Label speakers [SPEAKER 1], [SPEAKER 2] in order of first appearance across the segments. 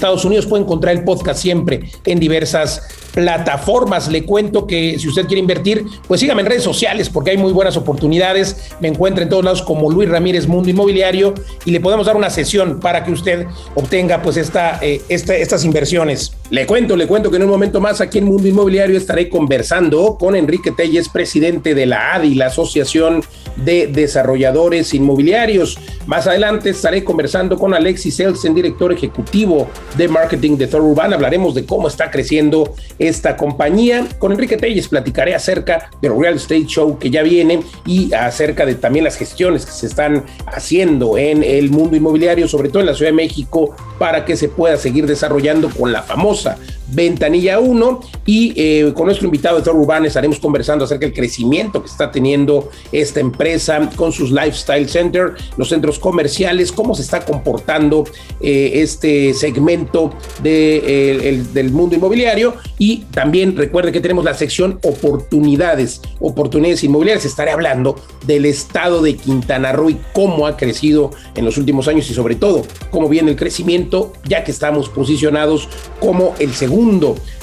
[SPEAKER 1] Estados Unidos. Puede encontrar el podcast siempre en diversas plataformas. Le cuento que si usted quiere invertir, pues sígame en redes sociales porque hay muy buenas oportunidades. Me encuentra en todos lados como Luis Ramírez Mundo Inmobiliario y le podemos dar una sesión para que usted obtenga pues esta, eh, estas inversiones. Le cuento, le cuento que en un momento más aquí en Mundo Inmobiliario estaré conversando con Enrique Telles, presidente de la ADI, la Asociación de Desarrolladores Inmobiliarios. Más adelante estaré conversando con Alexis Elsen, director ejecutivo de marketing de Thor Urban. Hablaremos de cómo está creciendo esta compañía. Con Enrique Telles platicaré acerca del Real Estate Show que ya viene y acerca de también las gestiones que se están haciendo en el mundo inmobiliario, sobre todo en la Ciudad de México, para que se pueda seguir desarrollando con la famosa Ventanilla 1 y eh, con nuestro invitado de Thor Urban estaremos conversando acerca del crecimiento que está teniendo esta empresa con sus lifestyle center, los centros comerciales, cómo se está comportando eh, este segmento de, del mundo inmobiliario y también recuerde que tenemos la sección oportunidades, oportunidades inmobiliarias. Estaré hablando del estado de Quintana Roo y cómo ha crecido en los últimos años y sobre todo cómo viene el crecimiento ya que estamos posicionados como el segundo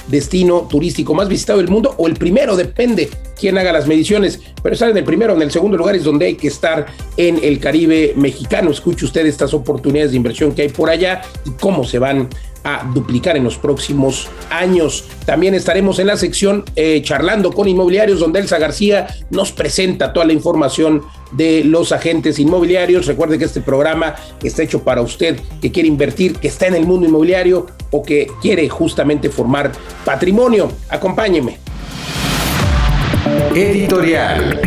[SPEAKER 1] destino turístico más visitado del mundo o el primero, depende quién haga las mediciones, pero estar en el primero, en el segundo lugar es donde hay que estar en el Caribe mexicano. Escuche usted estas oportunidades de inversión que hay por allá y cómo se van a duplicar en los próximos años. También estaremos en la sección eh, charlando con inmobiliarios, donde Elsa García nos presenta toda la información de los agentes inmobiliarios. Recuerde que este programa está hecho para usted que quiere invertir, que está en el mundo inmobiliario o que quiere justamente formar patrimonio. Acompáñeme.
[SPEAKER 2] Editorial.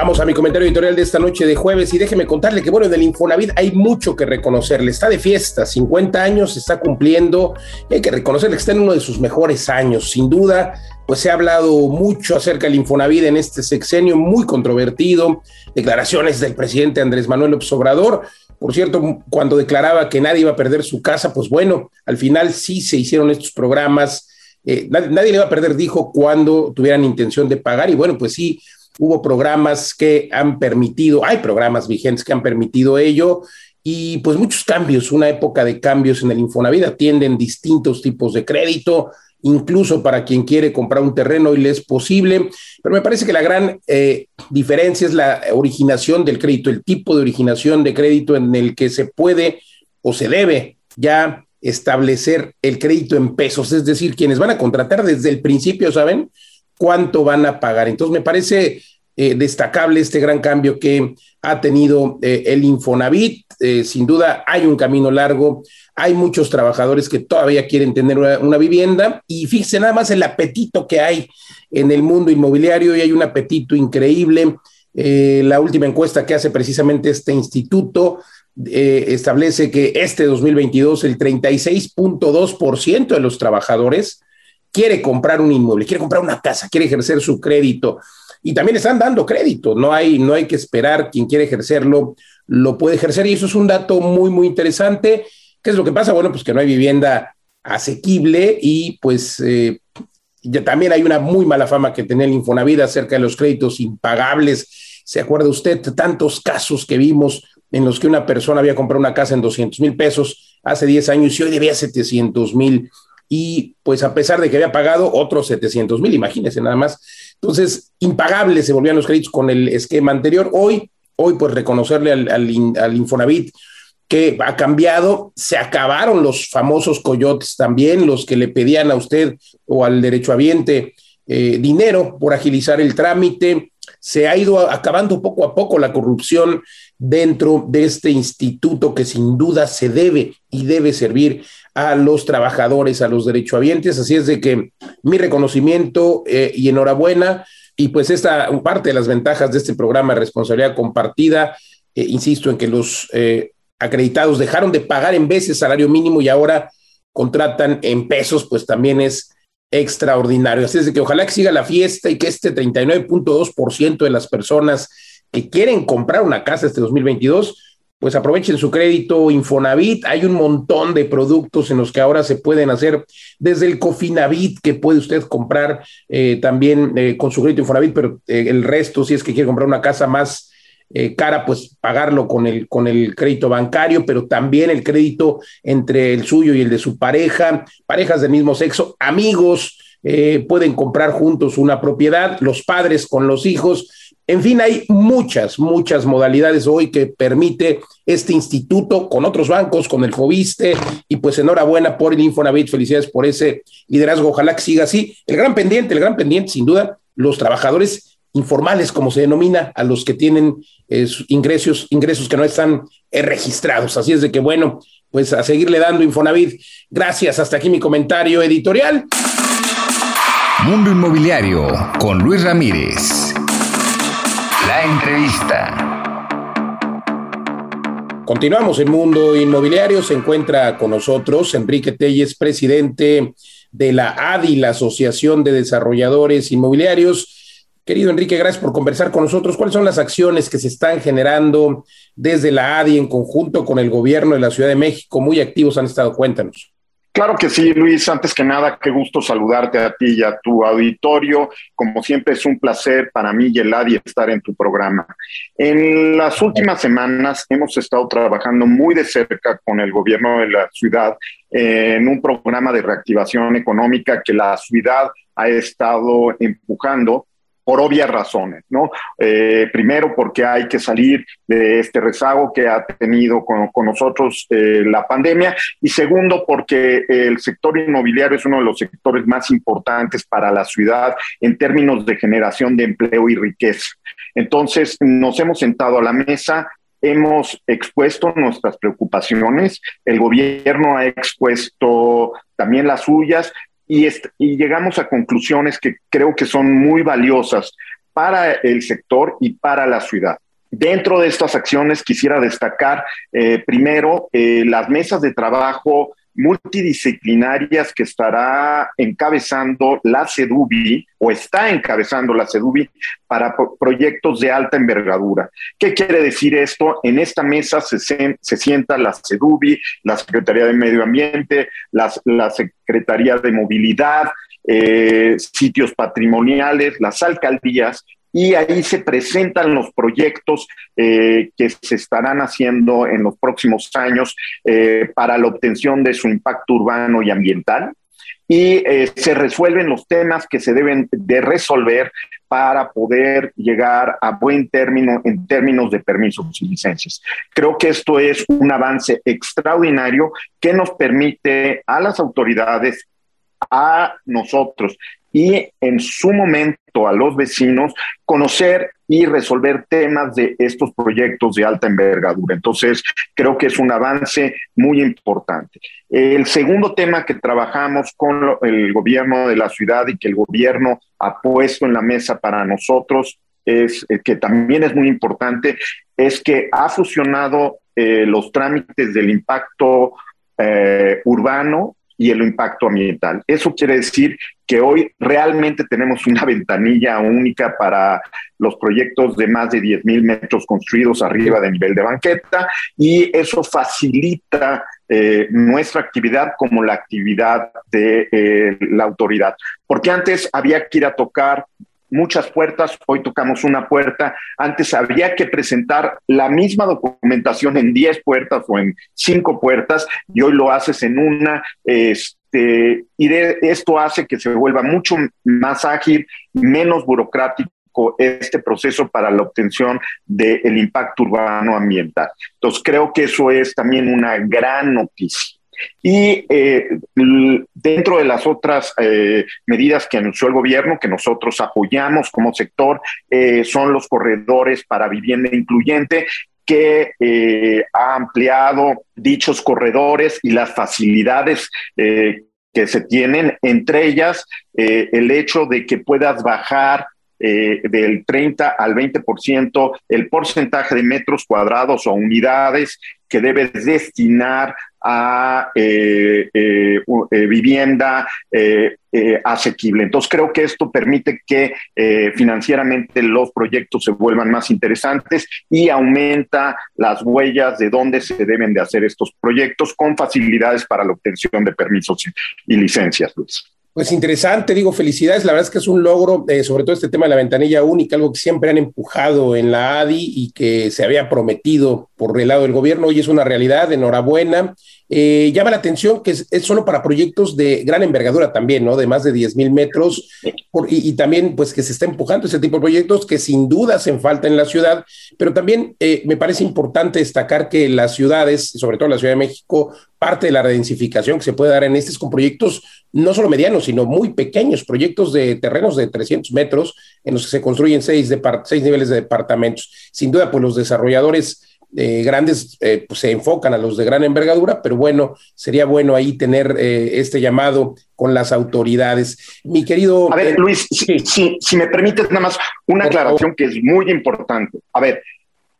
[SPEAKER 1] Vamos a mi comentario editorial de esta noche de jueves y déjeme contarle que, bueno, del Infonavit hay mucho que reconocerle. Está de fiesta, 50 años, está cumpliendo y hay que reconocerle que está en uno de sus mejores años. Sin duda, pues se ha hablado mucho acerca del Infonavit en este sexenio, muy controvertido. Declaraciones del presidente Andrés Manuel López Obrador. Por cierto, cuando declaraba que nadie iba a perder su casa, pues bueno, al final sí se hicieron estos programas. Eh, nadie, nadie, le iba a perder, dijo, cuando tuvieran intención de pagar. Y bueno, pues sí, hubo programas que han permitido, hay programas vigentes que han permitido ello y pues muchos cambios, una época de cambios en el Infonavit, atienden distintos tipos de crédito, incluso para quien quiere comprar un terreno y le es posible, pero me parece que la gran eh, diferencia es la originación del crédito, el tipo de originación de crédito en el que se puede o se debe ya establecer el crédito en pesos, es decir, quienes van a contratar desde el principio, ¿saben? Cuánto van a pagar. Entonces, me parece eh, destacable este gran cambio que ha tenido eh, el Infonavit. Eh, sin duda, hay un camino largo. Hay muchos trabajadores que todavía quieren tener una, vivienda y fíjense nada más el apetito que hay en el mundo inmobiliario y hay un apetito increíble. la última encuesta que hace precisamente este instituto establece que este 2022 el 36.2% de los trabajadores quiere comprar un inmueble, quiere comprar una casa, quiere ejercer su crédito y también están dando crédito, no hay, no hay que esperar, quien quiere ejercerlo lo puede ejercer y eso es un dato muy, muy interesante. ¿Qué es lo que pasa? Bueno, pues que no hay vivienda asequible y pues eh, ya también hay una muy mala fama que tiene el Infonavit acerca de los créditos impagables. ¿Se acuerda usted tantos casos que vimos en los que una persona había comprado una casa en 200 mil pesos hace 10 años y hoy debía 700 mil? Y pues a pesar de que había pagado otros 700 mil, imagínense nada más. Entonces, impagables se volvían los créditos con el esquema anterior. Hoy, hoy pues reconocerle al, al, Infonavit que ha cambiado, se acabaron los famosos coyotes también, los que le pedían a usted o al derechohabiente eh, dinero por agilizar el trámite. se ha ido acabando poco a poco la corrupción dentro de este instituto que sin duda se debe y debe servir a los trabajadores, a los derechohabientes. Así es de que mi reconocimiento eh, y enhorabuena. Y pues esta parte de las ventajas de este programa de responsabilidad compartida, eh, insisto en que los eh, acreditados dejaron de pagar en veces salario mínimo y ahora contratan en pesos, pues también es extraordinario. Así es de que ojalá que siga la fiesta y que este 39.2% de las personas que quieren comprar una casa este 2022 pues aprovechen su crédito Infonavit. Hay un montón de productos en los que ahora se pueden hacer desde el Cofinavit que puede usted comprar eh, también eh, con su crédito Infonavit, pero eh, el resto, si es que quiere comprar una casa más cara, pues pagarlo con el, con el crédito bancario, pero también el crédito entre el suyo y el de su pareja, parejas del mismo sexo, amigos. pueden comprar juntos una propiedad, los padres con los hijos, en fin, hay muchas, muchas modalidades hoy que permite este instituto con otros bancos, con el Fobiste, y pues enhorabuena por Infonavit, felicidades por ese liderazgo, ojalá que siga así. El gran pendiente, el gran pendiente, sin duda, los trabajadores informales, como se denomina, a los que tienen eh, ingresos, ingresos que no están eh, registrados. Así es de que, bueno, pues a seguirle dando Infonavit. Gracias, hasta aquí mi comentario editorial.
[SPEAKER 2] Mundo Inmobiliario con Luis Ramírez. La entrevista.
[SPEAKER 1] Continuamos en Mundo Inmobiliario. Se encuentra con nosotros Enrique Telles, presidente de la ADI, la Asociación de Desarrolladores Inmobiliarios. Querido Enrique, gracias por conversar con nosotros. ¿Cuáles son las acciones que se están generando desde la ADI en conjunto con el gobierno de la Ciudad de México? Muy activos han estado. Cuéntanos.
[SPEAKER 3] Claro que sí, Luis. Antes que nada, qué gusto saludarte a ti y a tu auditorio. Como siempre, es un placer para mí y el ADI estar en tu programa. En las últimas semanas hemos estado trabajando muy de cerca con el gobierno de la ciudad en un programa de reactivación económica que la ciudad ha estado empujando por obvias razones, ¿no? Eh, primero, porque hay que salir de este rezago que ha tenido con, nosotros eh, la pandemia, y segundo, porque el sector inmobiliario es uno de los sectores más importantes para la ciudad en términos de generación de empleo y riqueza. Entonces, nos hemos sentado a la mesa, hemos expuesto nuestras preocupaciones, el gobierno ha expuesto también las suyas y, y llegamos a conclusiones que creo que son muy valiosas para el sector y para la ciudad. Dentro de estas acciones quisiera destacar eh, primero eh, las mesas de trabajo multidisciplinarias que estará encabezando la CEDUBI o está encabezando la CEDUBI para proyectos de alta envergadura. ¿Qué quiere decir esto? En esta mesa se, sienta la CEDUBI, la Secretaría de Medio Ambiente, la Secretaría de Movilidad, eh, sitios patrimoniales, las alcaldías, y ahí se presentan los proyectos eh, que se estarán haciendo en los próximos años eh, para la obtención de su impacto urbano y ambiental y eh, se resuelven los temas que se deben de resolver para poder llegar a buen término en términos de permisos y licencias. Creo que esto es un avance extraordinario que nos permite a las autoridades, a nosotros y en su momento a los vecinos conocer y resolver temas de estos proyectos de alta envergadura. Entonces, creo que es un avance muy importante. El segundo tema que trabajamos con el gobierno de la ciudad y que el gobierno ha puesto en la mesa para nosotros es eh, que también es muy importante, es que ha fusionado eh, los trámites del impacto eh, urbano y el impacto ambiental. Eso quiere decir que hoy realmente tenemos una ventanilla única para los proyectos de más de 10 mil metros construidos arriba de nivel de banqueta y eso facilita eh, nuestra actividad como la actividad de eh, la autoridad. Porque antes había que ir a tocar muchas puertas, hoy tocamos una puerta, antes había que presentar la misma documentación en 10 puertas o en 5 puertas y hoy lo haces en una, este, y esto hace que se vuelva mucho más ágil, menos burocrático este proceso para la obtención del impacto urbano ambiental. Entonces, creo que eso es también una gran noticia. Y eh, dentro de las otras eh, medidas que anunció el gobierno, que nosotros apoyamos como sector, eh, son los corredores para vivienda incluyente que ha ampliado dichos corredores y las facilidades que se tienen, entre ellas el hecho de que puedas bajar eh, del 30 al 20% el porcentaje de metros cuadrados o unidades que debes destinar a eh, eh, vivienda asequible. Entonces creo que esto permite que financieramente los proyectos se vuelvan más interesantes y aumenta las huellas de dónde se deben de hacer estos proyectos con facilidades para la obtención de permisos y licencias, Luis.
[SPEAKER 1] Pues interesante, digo, felicidades. La verdad es que es un logro, eh, sobre todo este tema de la ventanilla única, algo que siempre han empujado en la ADI y que se había prometido por el lado del gobierno. Hoy es una realidad, enhorabuena. Eh, llama la atención que es, solo para proyectos de gran envergadura también, ¿no? De más de 10 mil metros y, también pues que se está empujando ese tipo de proyectos que sin duda hacen falta en la ciudad, pero también eh, me parece importante destacar que las ciudades, sobre todo la Ciudad de México, parte de la redensificación que se puede dar en estos con proyectos no solo medianos, sino muy pequeños, proyectos de terrenos de 300 metros en los que se construyen seis, seis niveles de departamentos. Sin duda, pues los desarrolladores eh, grandes eh, pues se enfocan a los de gran envergadura, pero bueno, sería bueno ahí tener eh, este llamado con las autoridades. Mi querido...
[SPEAKER 3] A ver, Luis, si, si, me permites nada más una aclaración que es muy importante. A ver,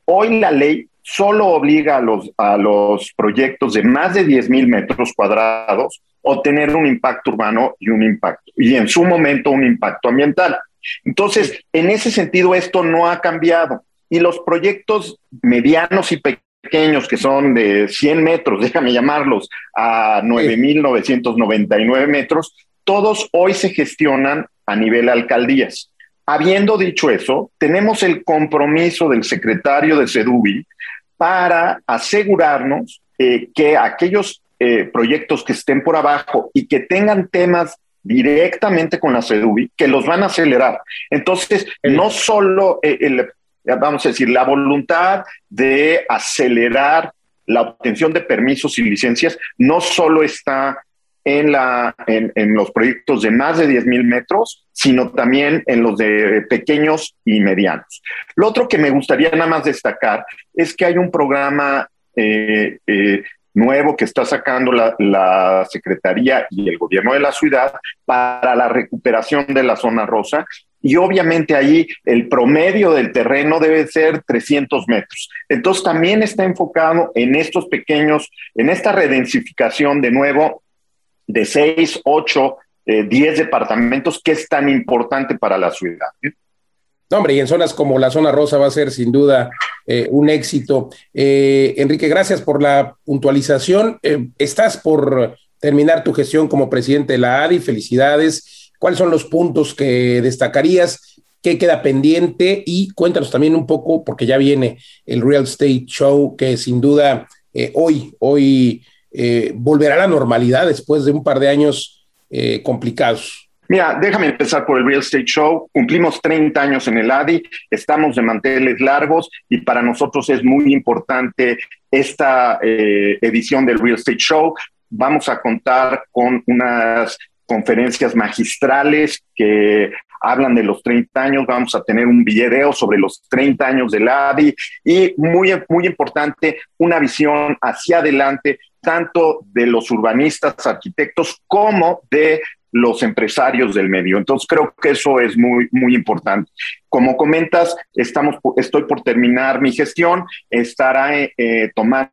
[SPEAKER 3] hoy la ley solo obliga a los, a los proyectos de más de 10 mil metros cuadrados o tener un impacto urbano y un impacto, y en su momento un impacto ambiental. Entonces, en ese sentido, esto no ha cambiado. Y los proyectos medianos y pequeños, que son de 100 metros, déjame llamarlos, a 9.999 metros, todos hoy se gestionan a nivel alcaldías. Habiendo dicho eso, tenemos el compromiso del secretario de SEDUBI para asegurarnos eh, que aquellos eh, proyectos que estén por abajo y que tengan temas directamente con la SEDUBI, que los van a acelerar. Entonces, no solo eh, el, vamos a decir, la voluntad de acelerar la obtención de permisos y licencias no solo está en, la, en, en los proyectos de más de 10 mil metros, sino también en los de pequeños y medianos. Lo otro que me gustaría nada más destacar es que hay un programa eh, eh, nuevo que está sacando la, Secretaría y el gobierno de la ciudad para la recuperación de la zona rosa y obviamente ahí el promedio del terreno debe ser 300 metros. Entonces también está enfocado en estos pequeños, en esta redensificación de nuevo de 6, 8, 10 departamentos que es tan importante para la ciudad.
[SPEAKER 1] No, hombre, y en zonas como la zona rosa va a ser sin duda eh, un éxito. Eh, Enrique, gracias por la puntualización. Eh, estás por terminar tu gestión como presidente de la ADI. Felicidades ¿Cuáles son los puntos que destacarías? ¿Qué queda pendiente? Y cuéntanos también un poco, porque ya viene el Real Estate Show, que sin duda eh, hoy, hoy volverá a la normalidad después de un par de años complicados.
[SPEAKER 3] Mira, déjame empezar por el Real Estate Show. Cumplimos 30 años en el ADI, estamos de manteles largos y para nosotros es muy importante esta edición del Real Estate Show. Vamos a contar con unas conferencias magistrales que hablan de los 30 años, vamos a tener un video sobre los 30 años del ADI y muy, muy importante, una visión hacia adelante, tanto de los urbanistas, arquitectos, como de los empresarios del medio. Entonces creo que eso es muy, muy importante. Como comentas, estamos, estoy por terminar mi gestión, estará eh, tomando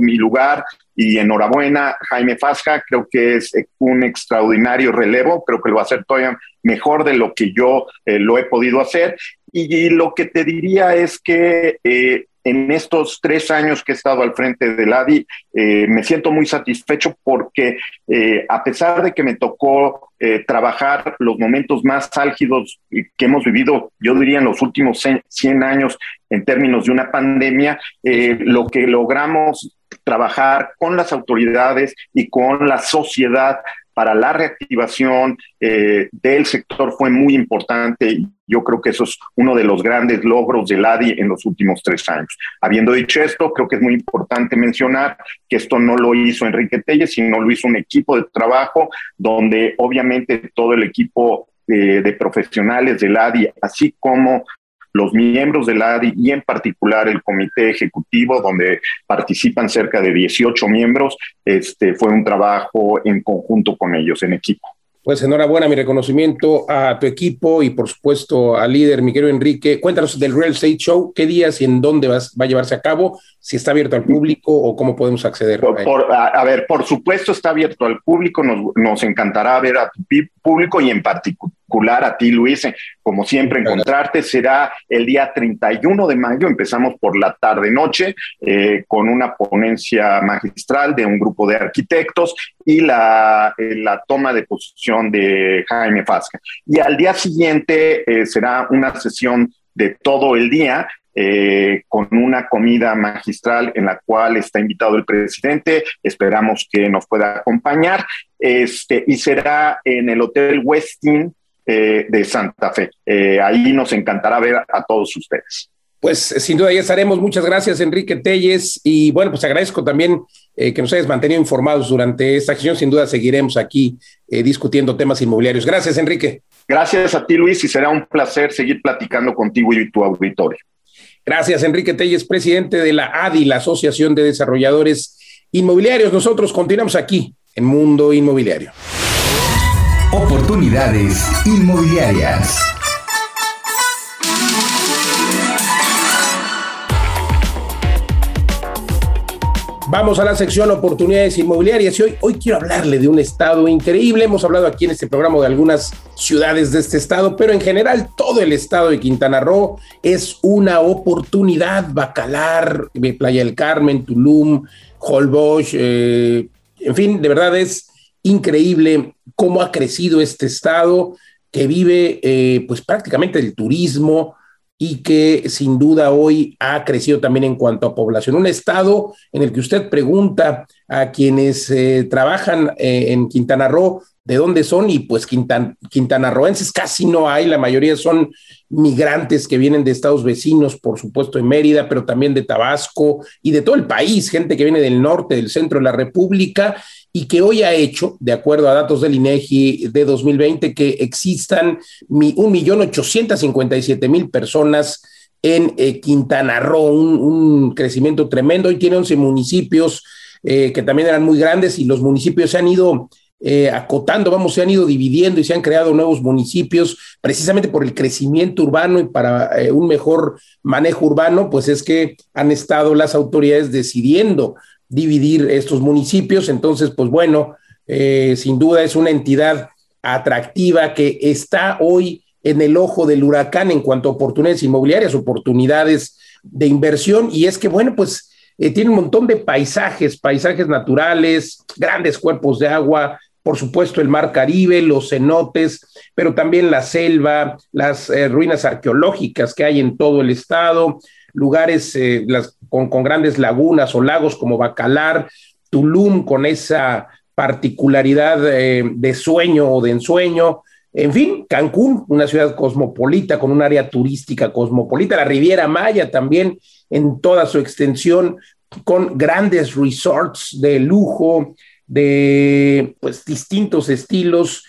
[SPEAKER 3] mi lugar y enhorabuena Jaime Fasja, creo que es un extraordinario relevo, creo que lo va a hacer todavía mejor de lo que yo eh, lo he podido hacer. Y, lo que te diría es que eh, en estos tres años que he estado al frente del ADI, eh, me siento muy satisfecho porque a pesar de que me tocó trabajar los momentos más álgidos que hemos vivido, yo diría en los últimos 100 años en términos de una pandemia, lo que logramos trabajar con las autoridades y con la sociedad para la reactivación eh, del sector fue muy importante. Yo creo que eso es uno de los grandes logros del ADI en los últimos tres años. Habiendo dicho esto, creo que es muy importante mencionar que esto no lo hizo Enrique Telles, sino lo hizo un equipo de trabajo donde obviamente todo el equipo de, de profesionales del ADI, así como los miembros del ADI y en particular el comité ejecutivo, donde participan cerca de 18 miembros, este, fue un trabajo en conjunto con ellos, en equipo.
[SPEAKER 1] Pues enhorabuena, mi reconocimiento a tu equipo y por supuesto al líder, Miguel Enrique. Cuéntanos del Real Estate Show, qué días y en dónde va a llevarse a cabo, si está abierto al público o cómo podemos acceder.
[SPEAKER 3] a, a, ver, por supuesto está abierto al público, nos, nos encantará ver a tu público y en particular a ti, Luis, como siempre, encontrarte. Será el día 31 de mayo, empezamos por la tarde-noche, eh, con una ponencia magistral de un grupo de arquitectos y la, eh, la toma de posición de Jaime Fasca. Y al día siguiente eh, será una sesión de todo el día eh, con una comida magistral en la cual está invitado el presidente. Esperamos que nos pueda acompañar. Este, y será en el Hotel Westin eh, de Santa Fe. Eh, ahí nos encantará ver a todos ustedes.
[SPEAKER 1] Pues sin duda ya estaremos. Muchas gracias, Enrique Telles. Y bueno, pues agradezco también eh, que nos hayas mantenido informados durante esta acción. Sin duda seguiremos aquí discutiendo temas inmobiliarios. Gracias, Enrique.
[SPEAKER 3] Gracias a ti, Luis, y será un placer seguir platicando contigo y tu auditorio.
[SPEAKER 1] Gracias, Enrique Telles, presidente de la ADI, la Asociación de Desarrolladores Inmobiliarios. Nosotros continuamos aquí en Mundo Inmobiliario.
[SPEAKER 2] Oportunidades inmobiliarias.
[SPEAKER 1] Vamos a la sección Oportunidades Inmobiliarias y hoy, hoy quiero hablarle de un estado increíble. Hemos hablado aquí en este programa de algunas ciudades de este estado, pero en general todo el estado de Quintana Roo es una oportunidad. Bacalar, Playa del Carmen, Tulum, Holbox, eh, en fin, de verdad es increíble cómo ha crecido este estado que vive eh, pues prácticamente del turismo y que sin duda hoy ha crecido también en cuanto a población. Un estado en el que usted pregunta a quienes eh, trabajan eh, en Quintana Roo de dónde son y pues quintan, quintanarroenses casi no hay, la mayoría son migrantes que vienen de estados vecinos, por supuesto de Mérida, pero también de Tabasco y de todo el país, gente que viene del norte, del centro de la República y que hoy ha hecho, de acuerdo a datos del INEGI de 2020, que existan 1.857.000 personas en eh, Quintana Roo, un, crecimiento tremendo. Hoy tiene 11 municipios eh, que también eran muy grandes y los municipios se han ido eh, acotando, vamos, se han ido dividiendo y se han creado nuevos municipios precisamente por el crecimiento urbano y para un mejor manejo urbano, pues es que han estado las autoridades decidiendo dividir estos municipios. Entonces, pues bueno, eh, sin duda es una entidad atractiva que está hoy en el ojo del huracán en cuanto a oportunidades inmobiliarias, oportunidades de inversión. Y es que, bueno, pues tiene un montón de paisajes, paisajes naturales, grandes cuerpos de agua, por supuesto el mar Caribe, los cenotes, pero también la selva, las eh, ruinas arqueológicas que hay en todo el estado, lugares eh, las, con, grandes lagunas o lagos como Bacalar, Tulum con esa particularidad eh, de sueño o de ensueño, en fin, Cancún, una ciudad cosmopolita con un área turística cosmopolita, la Riviera Maya también en toda su extensión, con grandes resorts de lujo, de pues distintos estilos.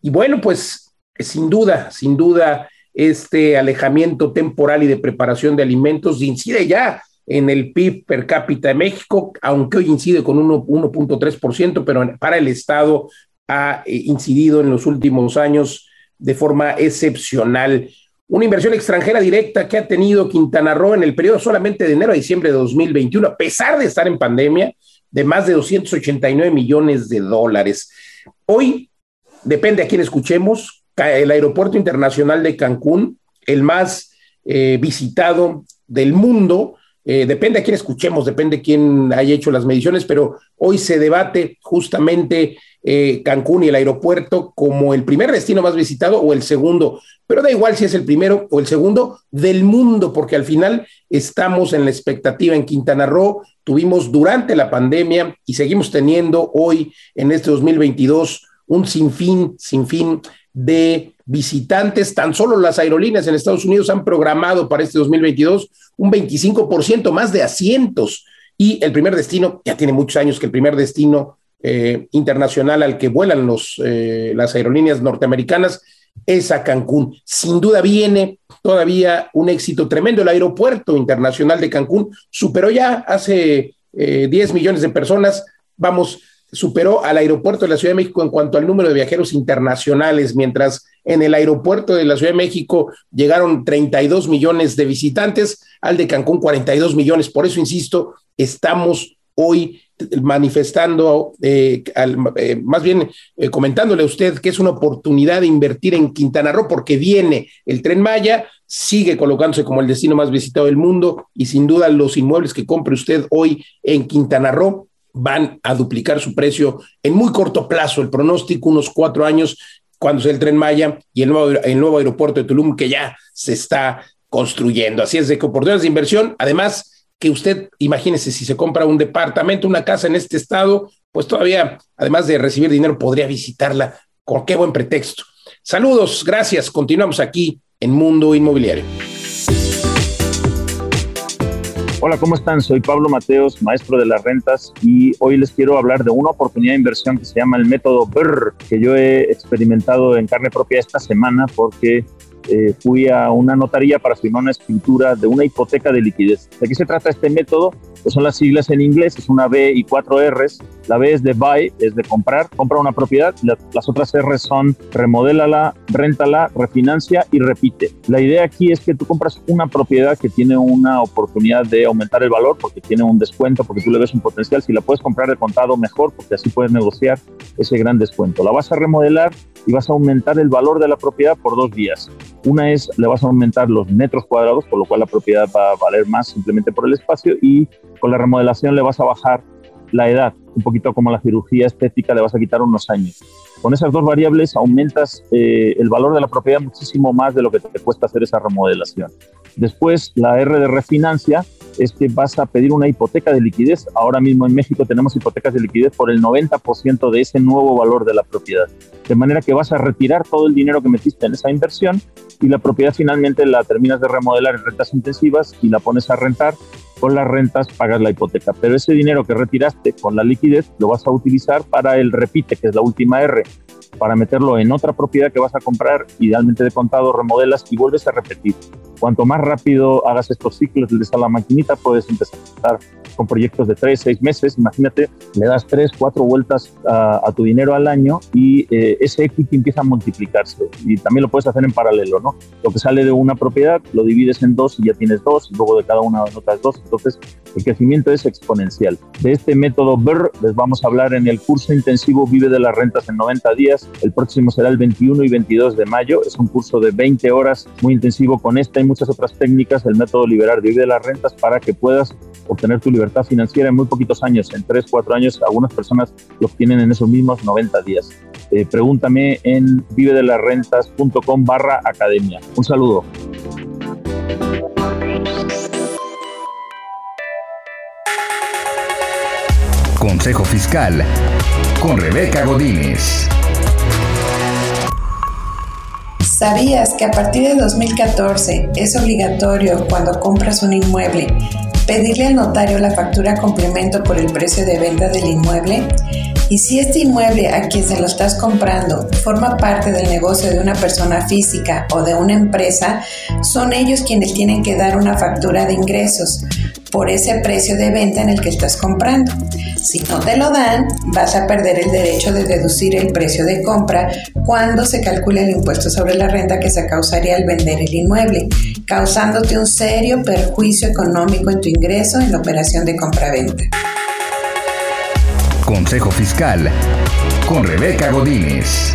[SPEAKER 1] Y bueno, pues sin duda, sin duda, este alejamiento temporal y de preparación de alimentos incide ya en el PIB per cápita de México, aunque hoy incide con 1.3%, pero para el Estado ha eh, incidido en los últimos años de forma excepcional. Una inversión extranjera directa que ha tenido Quintana Roo en el periodo solamente de enero a diciembre de 2021, a pesar de estar en pandemia, de más de 289 millones de dólares. Hoy, depende a quién escuchemos, el Aeropuerto Internacional de Cancún, el más eh, visitado del mundo, eh, depende a quién escuchemos, depende quién haya hecho las mediciones, pero hoy se debate justamente eh, Cancún y el aeropuerto como el primer destino más visitado o el segundo, pero da igual si es el primero o el segundo del mundo, porque al final estamos en la expectativa en Quintana Roo, tuvimos durante la pandemia y seguimos teniendo hoy en este 2022 un sinfín, sinfín de visitantes. Tan solo las aerolíneas en Estados Unidos han programado para este 2022 un 25% más de asientos. Y el primer destino, ya tiene muchos años que el primer destino eh, internacional al que vuelan los, eh, las aerolíneas norteamericanas es a Cancún. Sin duda viene todavía un éxito tremendo. El aeropuerto internacional de Cancún superó ya hace 10 eh, millones de personas, vamos, superó al aeropuerto de la Ciudad de México en cuanto al número de viajeros internacionales, mientras en el aeropuerto de la Ciudad de México llegaron 32 millones de visitantes, al de Cancún 42 millones. Por eso, insisto, estamos hoy manifestando, eh, eh, más bien eh, comentándole a usted que es una oportunidad de invertir en Quintana Roo porque viene el tren Maya, sigue colocándose como el destino más visitado del mundo y sin duda los inmuebles que compre usted hoy en Quintana Roo van a duplicar su precio en muy corto plazo. El pronóstico, unos cuatro años, cuando sea el tren Maya y el nuevo, aeropuerto de Tulum que ya se está construyendo. Así es de que oportunidades de inversión, además que usted, imagínese, si se compra un departamento, una casa en este estado, pues todavía, además de recibir dinero, podría visitarla. ¿Con qué buen pretexto? Saludos, gracias. Continuamos aquí en Mundo Inmobiliario.
[SPEAKER 4] Hola, ¿cómo están? Soy Pablo Mateos, maestro de las rentas, y hoy les quiero hablar de una oportunidad de inversión que se llama el método BRR, que yo he experimentado en carne propia esta semana porque eh, fui a una notaría para firmar una escritura de una hipoteca de liquidez. ¿De qué se trata este método? Pues son las siglas en inglés, es una B y cuatro Rs. La B es de buy, es de comprar, compra una propiedad. las otras R son remodélala, réntala, refinancia y repite. La idea aquí es que tú compras una propiedad que tiene una oportunidad de aumentar el valor porque tiene un descuento, porque tú le ves un potencial. Si la puedes comprar de contado, mejor, porque así puedes negociar ese gran descuento. La vas a remodelar y vas a aumentar el valor de la propiedad por dos días. Una es, le vas a aumentar los metros cuadrados, por lo cual la propiedad va a valer más simplemente por el espacio y con la remodelación le vas a bajar la edad, un poquito como la cirugía estética, le vas a quitar unos años. Con esas dos variables aumentas eh, el valor de la propiedad muchísimo más de lo que te cuesta hacer esa remodelación. Después, la R de refinancia es que vas a pedir una hipoteca de liquidez. Ahora mismo en México tenemos hipotecas de liquidez por el 90% de ese nuevo valor de la propiedad. De manera que vas a retirar todo el dinero que metiste en esa inversión y la propiedad finalmente la terminas de remodelar en rentas intensivas y la pones a rentar. Con las rentas pagas la hipoteca, pero ese dinero que retiraste con la liquidez lo vas a utilizar para el repite, que es la última R, para meterlo en otra propiedad que vas a comprar, idealmente de contado, remodelas y vuelves a repetir. Cuanto más rápido hagas estos ciclos de a la maquinita, puedes empezar con proyectos de tres, seis meses. Imagínate, le das tres, cuatro vueltas a, tu dinero al año y eh, ese equity empieza a multiplicarse. Y también lo puedes hacer en paralelo, ¿no? Lo que sale de una propiedad lo divides en dos y ya tienes dos, y luego de cada una otras dos. Entonces, el crecimiento es exponencial. De este método BER les vamos a hablar en el curso intensivo Vive de las Rentas en 90 días. El próximo será el 21 y 22 de mayo. Es un curso de 20 horas muy intensivo con esta y muchas otras técnicas, el método liberar de de las rentas para que puedas obtener tu libertad financiera en muy poquitos años, en 3, 4 años. Algunas personas lo obtienen en esos mismos 90 días. Eh, pregúntame en vivedelasrentas.com barra academia. Un saludo.
[SPEAKER 2] Consejo Fiscal con Rebeca Godínez.
[SPEAKER 5] ¿Sabías que a partir de 2014 es obligatorio cuando compras un inmueble pedirle al notario la factura complemento por el precio de venta del inmueble? Y si este inmueble a quien se lo estás comprando forma parte del negocio de una persona física o de una empresa, son ellos quienes tienen que dar una factura de ingresos por ese precio de venta en el que estás comprando. Si no te lo dan, vas a perder el derecho de deducir el precio de compra cuando se calcule el impuesto sobre la renta que se causaría al vender el inmueble, causándote un serio perjuicio económico en tu ingreso en la operación de compra-venta.
[SPEAKER 2] Consejo Fiscal con Rebeca Godínez.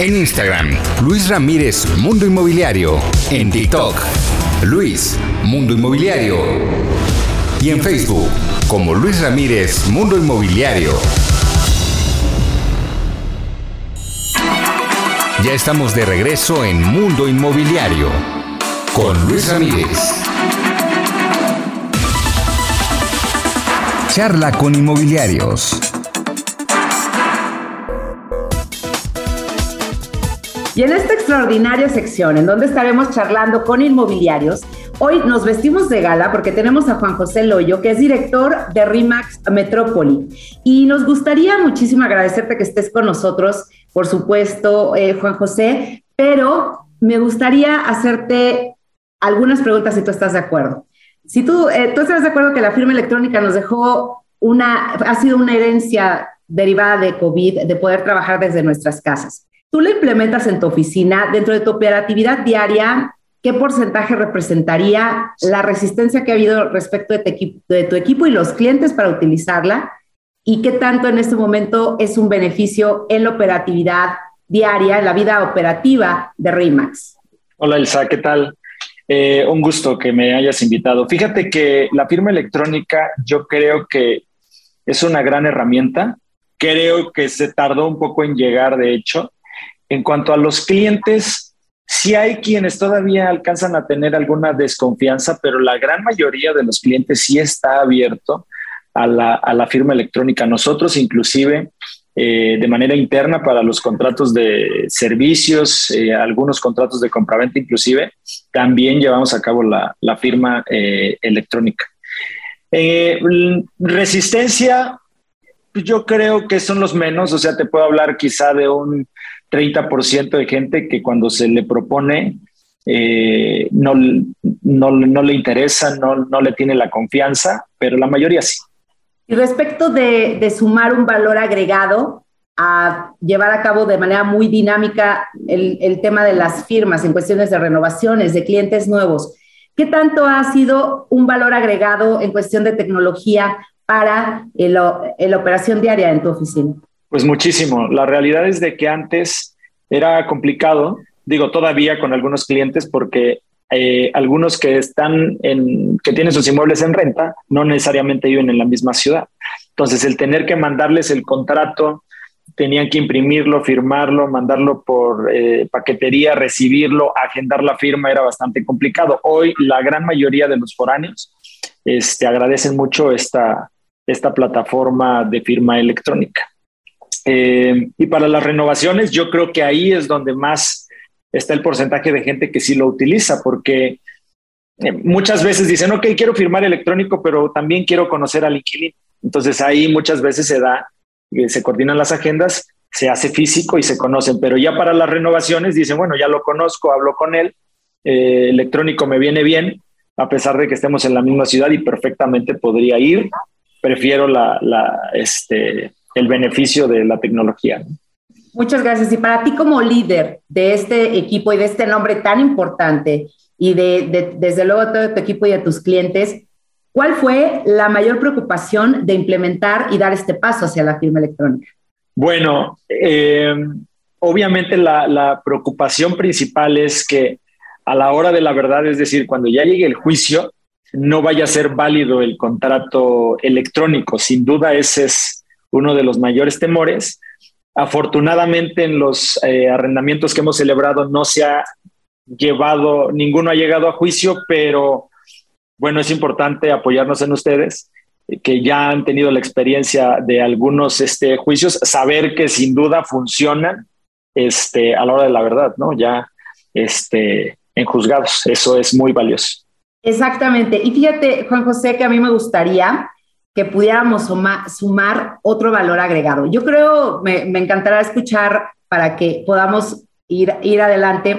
[SPEAKER 2] En Instagram, Luis Ramírez Mundo Inmobiliario. En TikTok, Luis Mundo Inmobiliario. Y en Facebook, como Luis Ramírez Mundo Inmobiliario. Ya estamos de regreso en Mundo Inmobiliario con Luis Ramírez. Charla con inmobiliarios.
[SPEAKER 6] Y en esta extraordinaria sección, en donde estaremos charlando con inmobiliarios, hoy nos vestimos de gala porque tenemos a Juan José Loyo, que es director de RIMAX Metrópoli. Y nos gustaría muchísimo agradecerte que estés con nosotros, por supuesto, eh, Juan José, pero me gustaría hacerte algunas preguntas si tú estás de acuerdo. Si tú, eh, tú estás de acuerdo que la firma electrónica nos dejó una, ha sido una herencia derivada de COVID, de poder trabajar desde nuestras casas. Tú la implementas en tu oficina, dentro de tu operatividad diaria, ¿qué porcentaje representaría la resistencia que ha habido respecto de tu, de tu equipo y los clientes para utilizarla? ¿Y qué tanto en este momento es un beneficio en la operatividad diaria, en la vida operativa de RIMAX?
[SPEAKER 7] Hola Elsa, ¿qué tal? Eh, un gusto que me hayas invitado. Fíjate que la firma electrónica yo creo que es una gran herramienta. Creo que se tardó un poco en llegar, de hecho. En cuanto a los clientes, sí hay quienes todavía alcanzan a tener alguna desconfianza, pero la gran mayoría de los clientes sí está abierto a la, a la firma electrónica. Nosotros inclusive eh, de manera interna para los contratos de servicios, eh, algunos contratos de compraventa inclusive, también llevamos a cabo la, firma eh, electrónica. resistencia, yo creo que son los menos, o sea, te puedo hablar quizá de un 30% de gente que cuando se le propone no, no, le interesa, no, no le tiene la confianza, pero la mayoría sí.
[SPEAKER 6] Y respecto de, sumar un valor agregado a llevar a cabo de manera muy dinámica el, tema de las firmas en cuestiones de renovaciones, de clientes nuevos, ¿qué tanto ha sido un valor agregado en cuestión de tecnología para la operación diaria en tu oficina?
[SPEAKER 7] Pues muchísimo. La realidad es de que antes era complicado, digo todavía con algunos clientes porque eh, algunos que están en, que tienen sus inmuebles en renta, no necesariamente viven en la misma ciudad. Entonces, el tener que mandarles el contrato, tenían que imprimirlo, firmarlo, mandarlo por eh, paquetería, recibirlo, agendar la firma, era bastante complicado. Hoy la gran mayoría de los foráneos este, agradecen mucho esta, esta plataforma de firma electrónica. Eh, y para las renovaciones, yo creo que ahí es donde más está el porcentaje de gente que sí lo utiliza, porque eh, muchas veces dicen, ok, quiero firmar electrónico, pero también quiero conocer al inquilino. Entonces ahí muchas veces se da, eh, se coordinan las agendas, se hace físico y se conocen, pero ya para las renovaciones dicen, bueno, ya lo conozco, hablo con él, electrónico me viene bien, a pesar de que estemos en la misma ciudad y perfectamente podría ir, prefiero la, la, este, el beneficio de la tecnología.
[SPEAKER 6] Muchas gracias. Y para ti como líder de este equipo y de este nombre tan importante y de, desde luego todo tu equipo y de tus clientes, ¿cuál fue la mayor preocupación de implementar y dar este paso hacia la firma electrónica?
[SPEAKER 7] Bueno, eh, obviamente la, la preocupación principal es que a la hora de la verdad, es decir, cuando ya llegue el juicio, no vaya a ser válido el contrato electrónico. Sin duda ese es uno de los mayores temores Afortunadamente en los eh, arrendamientos que hemos celebrado no se ha llevado, ninguno ha llegado a juicio, pero bueno, es importante apoyarnos en ustedes que ya han tenido la experiencia de algunos este, juicios, saber que sin duda funcionan este, a la hora de la verdad, ¿no? Ya este, en juzgados, eso es muy valioso.
[SPEAKER 6] Exactamente. Y fíjate, Juan José, que a mí me gustaría que pudiéramos sumar otro valor agregado. Yo creo, me, me encantará escuchar para que podamos ir, ir adelante,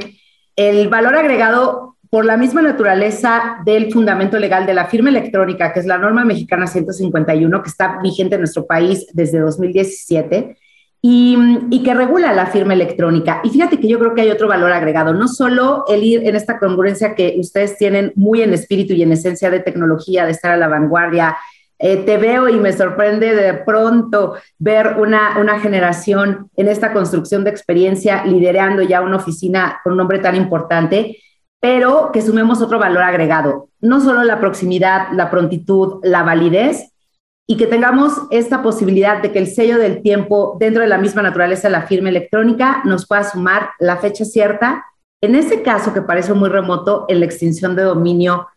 [SPEAKER 6] el valor agregado por la misma naturaleza del fundamento legal de la firma electrónica, que es la norma mexicana 151, que está vigente en nuestro país desde 2017 y, y, que regula la firma electrónica. Y fíjate que yo creo que hay otro valor agregado, no solo el ir en esta congruencia que ustedes tienen muy en espíritu y en esencia de tecnología, de estar a la vanguardia, eh, te veo y me sorprende de pronto ver una, una generación en esta construcción de experiencia liderando ya una oficina con un nombre tan importante, pero que sumemos otro valor agregado, no solo la proximidad, la prontitud, la validez, y que tengamos esta posibilidad de que el sello del tiempo dentro de la misma naturaleza de la firma electrónica nos pueda sumar la fecha cierta. En ese caso que parece muy remoto, en la extinción de dominio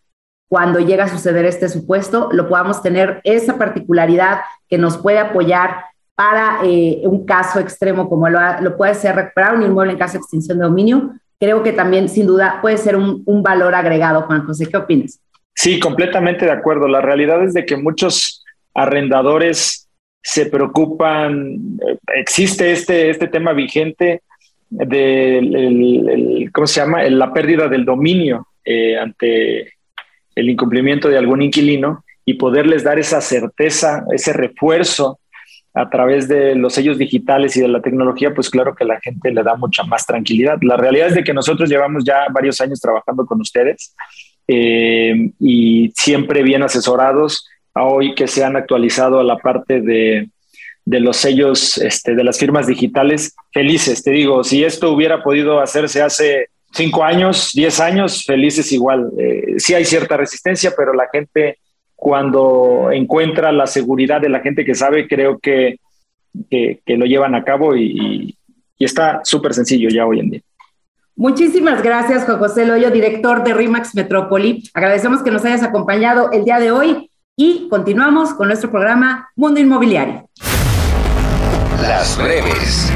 [SPEAKER 6] cuando llega a suceder este supuesto, lo podamos tener esa particularidad que nos puede apoyar para eh, un caso extremo como lo, lo, puede ser recuperar un inmueble en caso de extinción de dominio, creo que también sin duda puede ser un, un valor agregado. Juan José, ¿qué opinas?
[SPEAKER 7] Sí, completamente de acuerdo. La realidad es de que muchos arrendadores se preocupan, eh, existe este, este tema vigente de, ¿cómo se llama? La pérdida del dominio eh, ante el incumplimiento de algún inquilino y poderles dar esa certeza, ese refuerzo a través de los sellos digitales y de la tecnología, pues claro que la gente le da mucha más tranquilidad. La realidad es de que nosotros llevamos ya varios años trabajando con ustedes eh, y siempre bien asesorados. Hoy que se han actualizado a la parte de, de los sellos este, de las firmas digitales, felices. Te digo, si esto hubiera podido hacerse hace cinco años, diez años, felices igual. Eh, sí hay cierta resistencia, pero la gente cuando encuentra la seguridad de la gente que sabe, creo que, que, lo llevan a cabo y, y está súper sencillo ya hoy en día.
[SPEAKER 6] Muchísimas gracias, Juan José Loyo, director de RIMAX Metrópoli. Agradecemos que nos hayas acompañado el día de hoy y continuamos con nuestro programa Mundo Inmobiliario.
[SPEAKER 2] Las breves.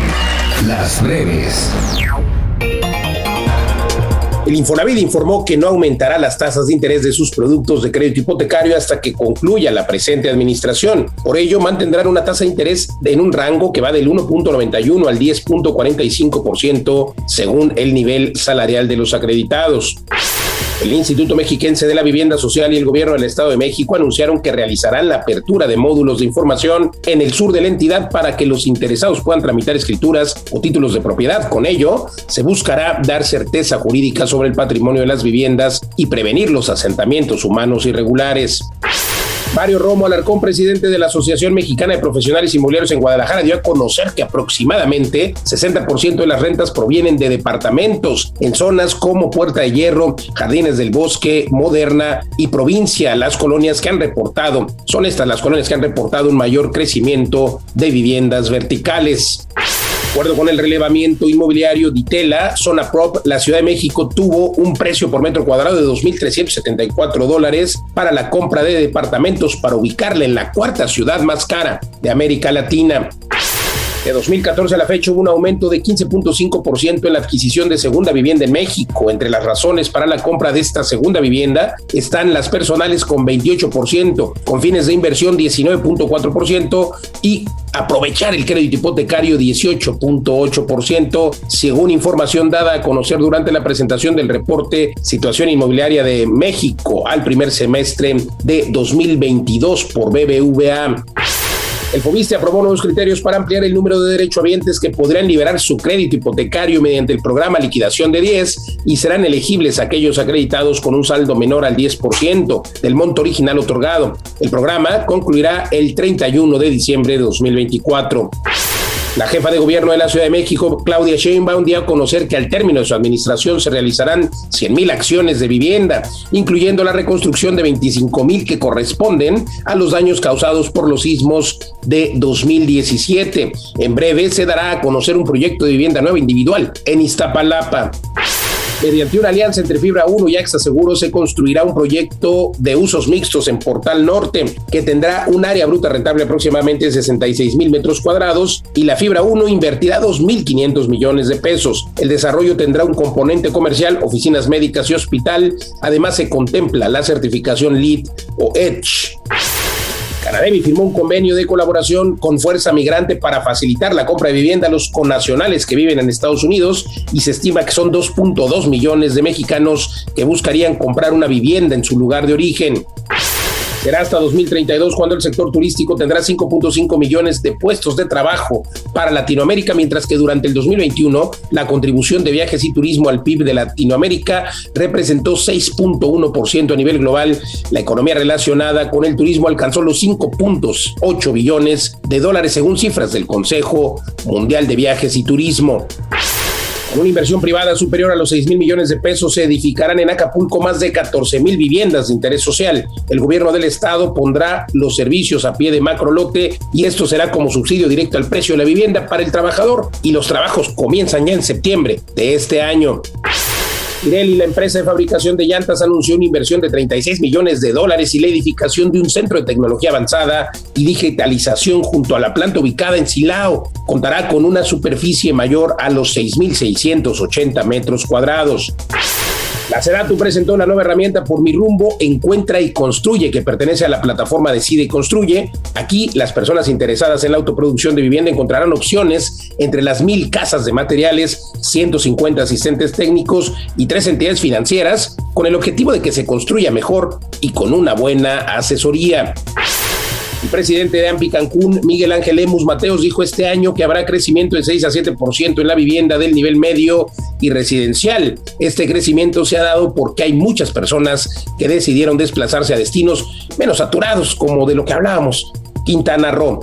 [SPEAKER 2] Las breves.
[SPEAKER 1] El Infonavit informó que no aumentará las tasas de interés de sus productos de crédito hipotecario hasta que concluya la presente administración. Por ello, mantendrán una tasa de interés en un rango que va del 1.91 al 10.45% según el nivel salarial de los acreditados. El Instituto Mexiquense de la Vivienda Social y el Gobierno del Estado de México anunciaron que realizarán la apertura de módulos de información en el sur de la entidad para que los interesados puedan tramitar escrituras o títulos de propiedad. Con ello, se buscará dar certeza jurídica sobre el patrimonio de las viviendas y prevenir los asentamientos humanos irregulares. Mario Romo Alarcón, presidente de la Asociación Mexicana de Profesionales Inmobiliarios en Guadalajara, dio a conocer que aproximadamente 60% de las rentas provienen de departamentos en zonas como Puerta de Hierro, Jardines del Bosque, Moderna y Provincia. Las colonias que han reportado, son estas las colonias que han reportado un mayor crecimiento de viviendas verticales. Acuerdo con el relevamiento inmobiliario Ditela, Zona Prop, la Ciudad de México tuvo un precio por metro cuadrado de 2.374 dólares para la compra de departamentos para ubicarla en la cuarta ciudad más cara de América Latina. De 2014 a la fecha hubo un aumento de 15.5% en la adquisición de segunda vivienda en México. Entre las razones para la compra de esta segunda vivienda están las personales con 28%, con fines de inversión 19.4% y aprovechar el crédito hipotecario 18.8%, según información dada a conocer durante la presentación del reporte Situación Inmobiliaria de México al primer semestre de 2022 por BBVA. El FOBISTE aprobó nuevos criterios para ampliar el número de derechohabientes que podrán liberar su crédito hipotecario mediante el programa Liquidación de 10 y serán elegibles aquellos acreditados con un saldo menor al 10% del monto original otorgado. El programa concluirá el 31 de diciembre de 2024. La jefa de gobierno de la Ciudad de México, Claudia Sheinbaum, dio a conocer que al término de su administración se realizarán 100.000 acciones de vivienda, incluyendo la reconstrucción de 25.000 que corresponden a los daños causados por los sismos de 2017. En breve se dará a conocer un proyecto de vivienda nueva individual en Iztapalapa. Mediante una alianza entre Fibra 1 y AXA Seguro se construirá un proyecto de usos mixtos en Portal Norte que tendrá un área bruta rentable aproximadamente de 66 mil metros cuadrados y la Fibra 1 invertirá 2.500 millones de pesos. El desarrollo tendrá un componente comercial, oficinas médicas y hospital. Además se contempla la certificación LEED o EDGE. Canademi firmó un convenio de colaboración con Fuerza Migrante para facilitar la compra de vivienda a los connacionales que viven en Estados Unidos y se estima que son 2.2 millones de mexicanos que buscarían comprar una vivienda en su lugar de origen. Será hasta 2032 cuando el sector turístico tendrá 5.5 millones de puestos de trabajo para Latinoamérica, mientras que durante el 2021 la contribución de viajes y turismo al PIB de Latinoamérica representó 6.1% a nivel global. La economía relacionada con el turismo alcanzó los 5.8 billones de dólares según cifras del Consejo Mundial de Viajes y Turismo. Con una inversión privada superior a los 6 mil millones de pesos, se edificarán en Acapulco más de 14 mil viviendas de interés social. El gobierno del estado pondrá los servicios a pie de macrolote y esto será como subsidio directo al precio de la vivienda para el trabajador y los trabajos comienzan ya en septiembre de este año. Pirelli, la empresa de fabricación de llantas, anunció una inversión de 36 millones de dólares y la edificación de un centro de tecnología avanzada y digitalización junto a la planta ubicada en Silao. Contará con una superficie mayor a los 6.680 metros cuadrados. La Sedatu presentó la nueva herramienta por mi rumbo, encuentra y construye, que pertenece a la plataforma Decide y Construye. Aquí las personas interesadas en la autoproducción de vivienda encontrarán opciones entre las mil casas de materiales, 150 asistentes técnicos y tres entidades financieras, con el objetivo de que se construya mejor y con una buena asesoría. El presidente de AMPI Cancún, Miguel Ángel Lemus Mateos, dijo este año que habrá crecimiento de 6 a 7% en la vivienda del nivel medio y residencial. Este crecimiento se ha dado porque hay muchas personas que decidieron desplazarse a destinos menos saturados, como de lo que hablábamos, Quintana Roo.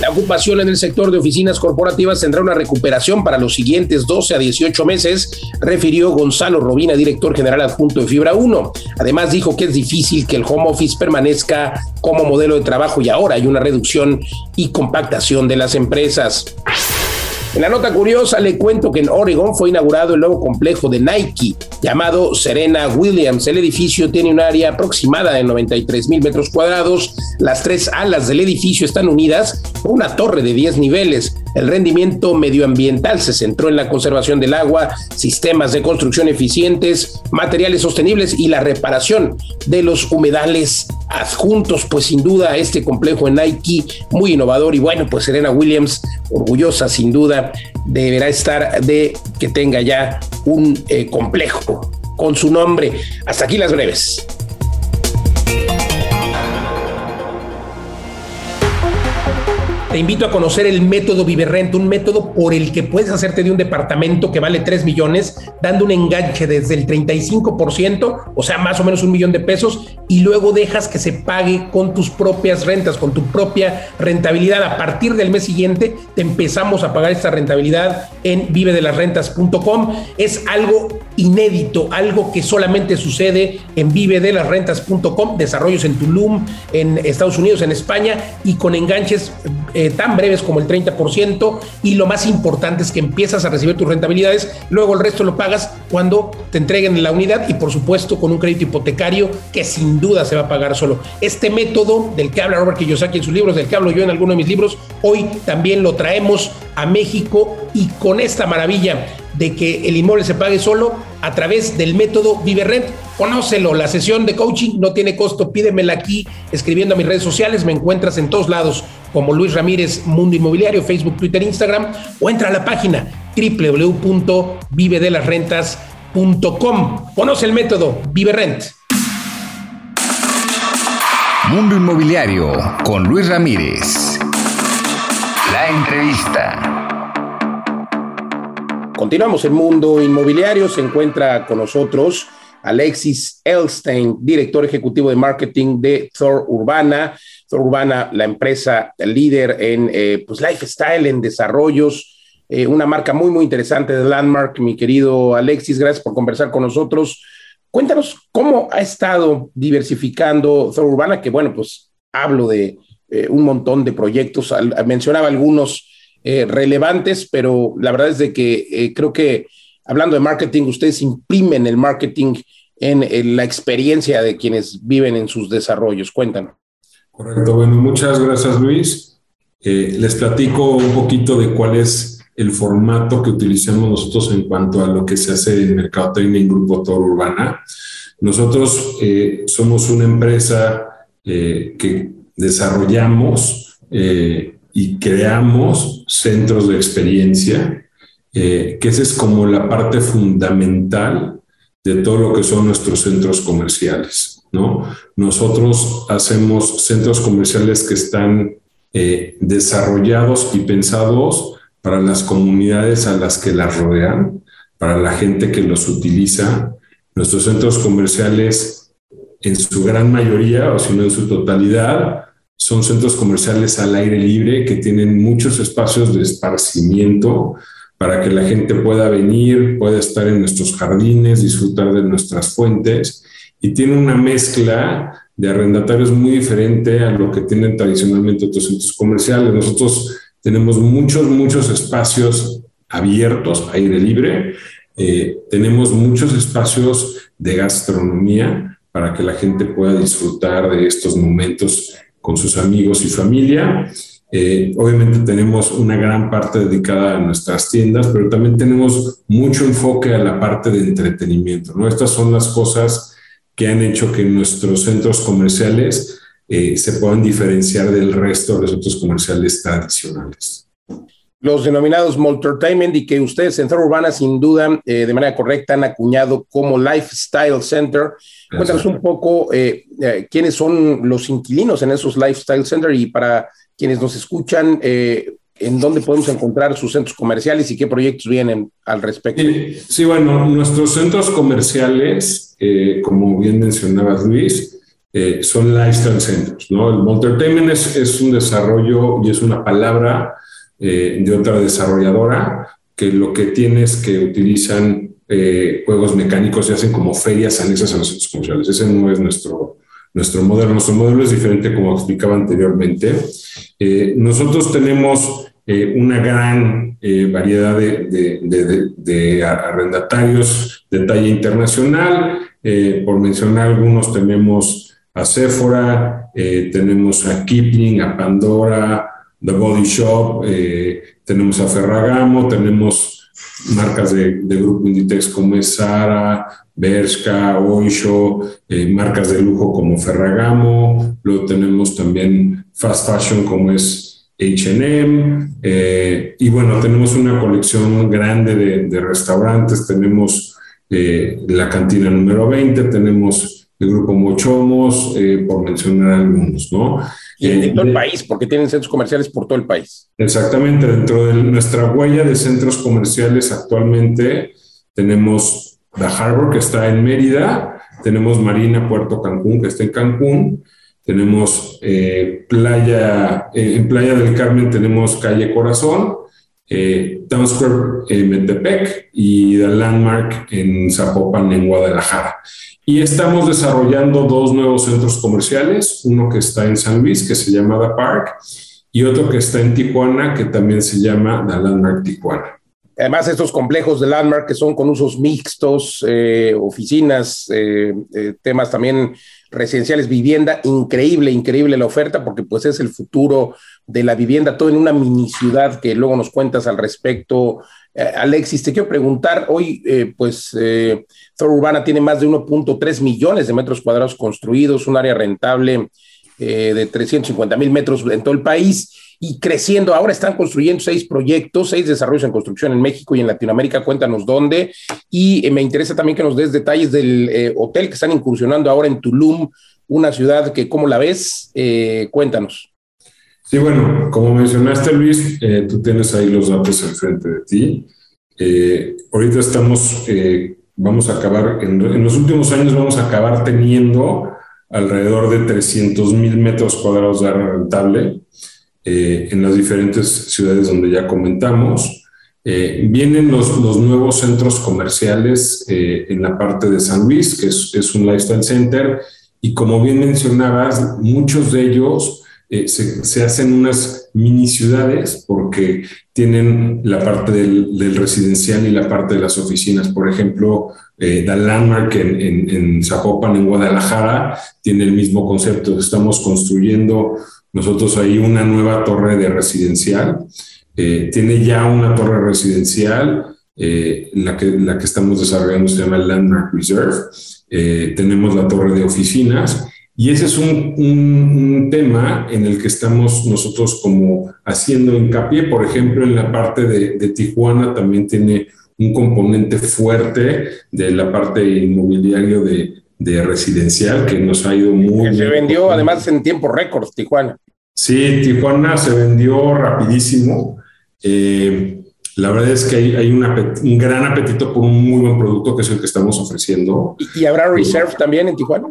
[SPEAKER 1] La ocupación en el sector de oficinas corporativas tendrá una recuperación para los siguientes 12 a 18 meses, refirió Gonzalo Robina, director general adjunto de Fibra 1. Además dijo que es difícil que el home office permanezca como modelo de trabajo y ahora hay una reducción y compactación de las empresas. En la nota curiosa le cuento que en Oregon fue inaugurado el nuevo complejo de Nike llamado Serena Williams. El edificio tiene un área aproximada de 93 mil metros cuadrados. Las tres alas del edificio están unidas por una torre de 10 niveles. El rendimiento medioambiental se centró en la conservación del agua, sistemas de construcción eficientes, materiales sostenibles y la reparación de los humedales adjuntos. Pues sin duda este complejo en Nike muy innovador y bueno, pues Serena Williams orgullosa sin duda deberá estar de que tenga ya un eh, complejo con su nombre. Hasta aquí las breves. Te invito a conocer el método Viverrent, un método por el que puedes hacerte de un departamento que vale 3 millones, dando un enganche desde el 35%, o sea, más o menos un millón de pesos, y luego dejas que se pague con tus propias rentas, con tu propia rentabilidad. A partir del mes siguiente te empezamos a pagar esta rentabilidad en vivedelasrentas.com. Es algo inédito, algo que solamente sucede en vivedelasrentas.com, desarrollos en Tulum, en Estados Unidos, en España, y con enganches eh, tan breves como el 30% y lo más importante es que empiezas a recibir tus rentabilidades, luego el resto lo pagas cuando te entreguen la unidad y por supuesto con un crédito hipotecario que sin duda se va a pagar solo. Este método del que habla Robert Kiyosaki en sus libros, del que hablo yo en alguno de mis libros, hoy también lo traemos a México y con esta maravilla de que el inmueble se pague solo a través del método Viverrent. Conócelo, la sesión de coaching no tiene costo, pídemela aquí escribiendo a mis redes sociales, me encuentras en todos lados como Luis Ramírez Mundo Inmobiliario, Facebook, Twitter, Instagram o entra a la página www.vivedelasrentas.com. Conoce el método Viverrent.
[SPEAKER 2] Mundo Inmobiliario con Luis Ramírez. La entrevista.
[SPEAKER 1] Continuamos el mundo inmobiliario. Se encuentra con nosotros Alexis Elstein, director ejecutivo de marketing de Thor Urbana. Thor Urbana, la empresa líder en eh, pues lifestyle, en desarrollos, eh, una marca muy, muy interesante de Landmark. Mi querido Alexis, gracias por conversar con nosotros. Cuéntanos cómo ha estado diversificando Thor Urbana, que bueno, pues hablo de eh, un montón de proyectos, mencionaba algunos relevantes, pero la verdad es de que creo que hablando de marketing, ustedes imprimen el marketing en, la experiencia de quienes viven en sus desarrollos. Cuéntanos.
[SPEAKER 8] Correcto, bueno, muchas gracias Luis. Eh, les platico un poquito de cuál es el formato que utilizamos nosotros en cuanto a lo que se hace en Mercadotecnia en Grupo Toro Urbana. Nosotros somos una empresa que desarrollamos y creamos centros de experiencia, eh, que esa es como la parte fundamental de todo lo que son nuestros centros comerciales. ¿no? Nosotros hacemos centros comerciales que están eh, desarrollados y pensados para las comunidades a las que las rodean, para la gente que los utiliza. Nuestros centros comerciales, en su gran mayoría, o si no en su totalidad, son centros comerciales al aire libre que tienen muchos espacios de esparcimiento para que la gente pueda venir, pueda estar en nuestros jardines, disfrutar de nuestras fuentes y tiene una mezcla de arrendatarios muy diferente a lo que tienen tradicionalmente otros centros comerciales. Nosotros tenemos muchos, muchos espacios abiertos, aire libre, eh, tenemos muchos espacios de gastronomía para que la gente pueda disfrutar de estos momentos con sus amigos y familia. Eh, obviamente tenemos una gran parte dedicada a nuestras tiendas, pero también tenemos mucho enfoque a la parte de entretenimiento. ¿no? Estas son las cosas que han hecho que nuestros centros comerciales eh, se puedan diferenciar del resto de los centros comerciales tradicionales.
[SPEAKER 1] Los denominados Multertainment y que ustedes en Centro Urbana sin duda eh, de manera correcta han acuñado como Lifestyle Center. Cuéntanos un poco quiénes son los inquilinos en esos Lifestyle Center y para quienes nos escuchan, en dónde podemos encontrar sus centros comerciales y qué proyectos vienen al respecto.
[SPEAKER 8] Sí, bueno, nuestros centros comerciales, eh, como bien mencionaba Luis, eh, son lifestyle centers, ¿no? El Entertainment es, un desarrollo y es una palabra eh, de otra desarrolladora que lo que tiene es que utilizan juegos mecánicos y hacen como ferias anexas a los centros comerciales. Ese no es nuestro, nuestro modelo. Nuestro modelo es diferente, como explicaba anteriormente. nosotros tenemos eh, una gran eh, variedad de, arrendatarios de talla internacional. Eh, por mencionar algunos, tenemos a Sephora, tenemos a Kipling, a Pandora, The Body Shop, tenemos a Ferragamo, tenemos marcas de, Grupo Inditex como es Sara, Bershka, Oisho, marcas de lujo como Ferragamo, luego tenemos también fast fashion como es HM, y bueno, tenemos una colección grande de, restaurantes, tenemos eh, la cantina número 20, tenemos el grupo Mochomos, eh, por mencionar algunos, ¿no?
[SPEAKER 1] Y en todo el país, porque tienen centros comerciales por todo el país.
[SPEAKER 8] Exactamente, dentro de nuestra huella de centros comerciales actualmente tenemos The Harbor, que está en Mérida, tenemos Marina Puerto Cancún, que está en Cancún, tenemos eh, Playa, eh, en Playa del Carmen tenemos Calle Corazón, eh, Town Square en Metepec y The Landmark en Zapopan, en Guadalajara. Y estamos desarrollando dos nuevos centros comerciales, uno que está en San Luis, que se llama The Park, y otro que está en Tijuana, que también se llama The Landmark Tijuana.
[SPEAKER 1] Además, estos complejos de Landmark que son con usos mixtos, oficinas, temas también residenciales, vivienda, increíble, increíble la oferta, porque pues es el futuro de la vivienda, todo en una mini ciudad que luego nos cuentas al respecto. Eh, Alexis, te quiero preguntar, hoy eh, pues eh, Urbana tiene más de 1.3 millones de metros cuadrados construidos, un área rentable eh, de 350 mil metros en todo el país y creciendo. Ahora están construyendo seis proyectos, seis desarrollos en construcción en México y en Latinoamérica. Cuéntanos dónde. Y me interesa también que nos des detalles del hotel que están incursionando ahora en Tulum, una ciudad que, ¿cómo la ves? Cuéntanos.
[SPEAKER 8] Sí, bueno, como mencionaste, Luis, tú tienes ahí los datos enfrente de ti. ahorita estamos, vamos a acabar, en, en los últimos años vamos a acabar teniendo alrededor de 300 mil metros cuadrados de área rentable eh, en las diferentes ciudades donde ya comentamos. Eh, vienen los, los, nuevos centros comerciales eh, en la parte de San Luis, que es, es, un lifestyle center, y como bien mencionabas, muchos de ellos se, se, hacen unas mini ciudades porque tienen la parte del, del, residencial y la parte de las oficinas. Por ejemplo, eh, The Landmark en, en, en Zapopan, en Guadalajara, tiene el mismo concepto. Estamos construyendo nosotros ahí una nueva torre de residencial. Eh, tiene ya una torre residencial, eh, la, que, la que estamos desarrollando se llama Landmark Reserve. Eh, tenemos la torre de oficinas y ese es un, un, tema en el que estamos nosotros como haciendo hincapié. Por ejemplo, en la parte de, de Tijuana también tiene un componente fuerte de la parte inmobiliario de, de residencial que nos ha ido muy
[SPEAKER 1] bien. Se vendió además en tiempo récord Tijuana.
[SPEAKER 8] Sí, Tijuana se vendió rapidísimo. Eh, la verdad es que hay, un gran apetito por un muy buen producto que es el que estamos ofreciendo.
[SPEAKER 1] ¿Y, habrá Reserve también en Tijuana?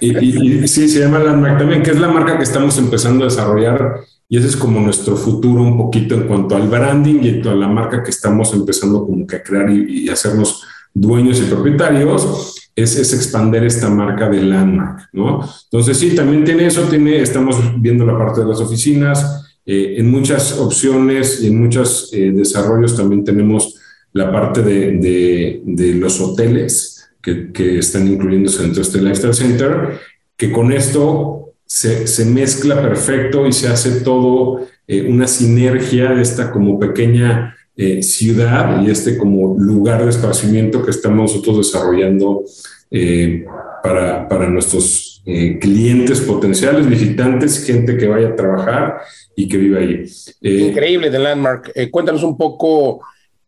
[SPEAKER 8] Y, sí, se llama Landmark también, que es la marca que estamos empezando a desarrollar y ese es como nuestro futuro un poquito en cuanto al branding y a la marca que estamos empezando como que a crear y, hacernos dueños y propietarios. Es, es expander esta marca de Landmark, ¿no? Entonces sí, también tiene eso, tiene, estamos viendo la parte de las oficinas, eh, en muchas opciones y en muchos eh, desarrollos también tenemos la parte de, de, los hoteles que, que, están incluyéndose dentro de este Lifestyle Center, que con esto se, se mezcla perfecto y se hace todo eh, una sinergia de esta como pequeña ciudad y este como lugar de esparcimiento que estamos nosotros desarrollando para, para nuestros clientes potenciales, visitantes, gente que vaya a trabajar y que vive ahí.
[SPEAKER 1] Eh, Increíble de Landmark. Eh, cuéntanos un poco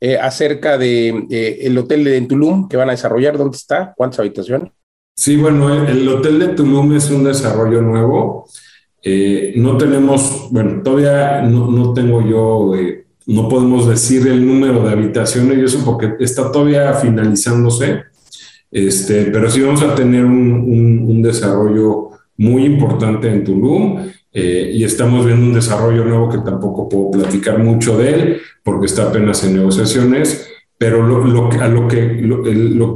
[SPEAKER 1] eh, acerca del de, el hotel de Tulum que van a desarrollar. ¿Dónde está? ¿Cuántas habitaciones?
[SPEAKER 8] Sí, bueno, el, hotel de Tulum es un desarrollo nuevo. no tenemos, bueno, todavía no, no tengo yo, no podemos decir el número de habitaciones y eso porque está todavía finalizándose. Este, pero sí vamos a tener un, un, un desarrollo muy importante en Tulum. Eh, y estamos viendo un desarrollo nuevo que tampoco puedo platicar mucho de él porque está apenas en negociaciones, pero lo, a lo que,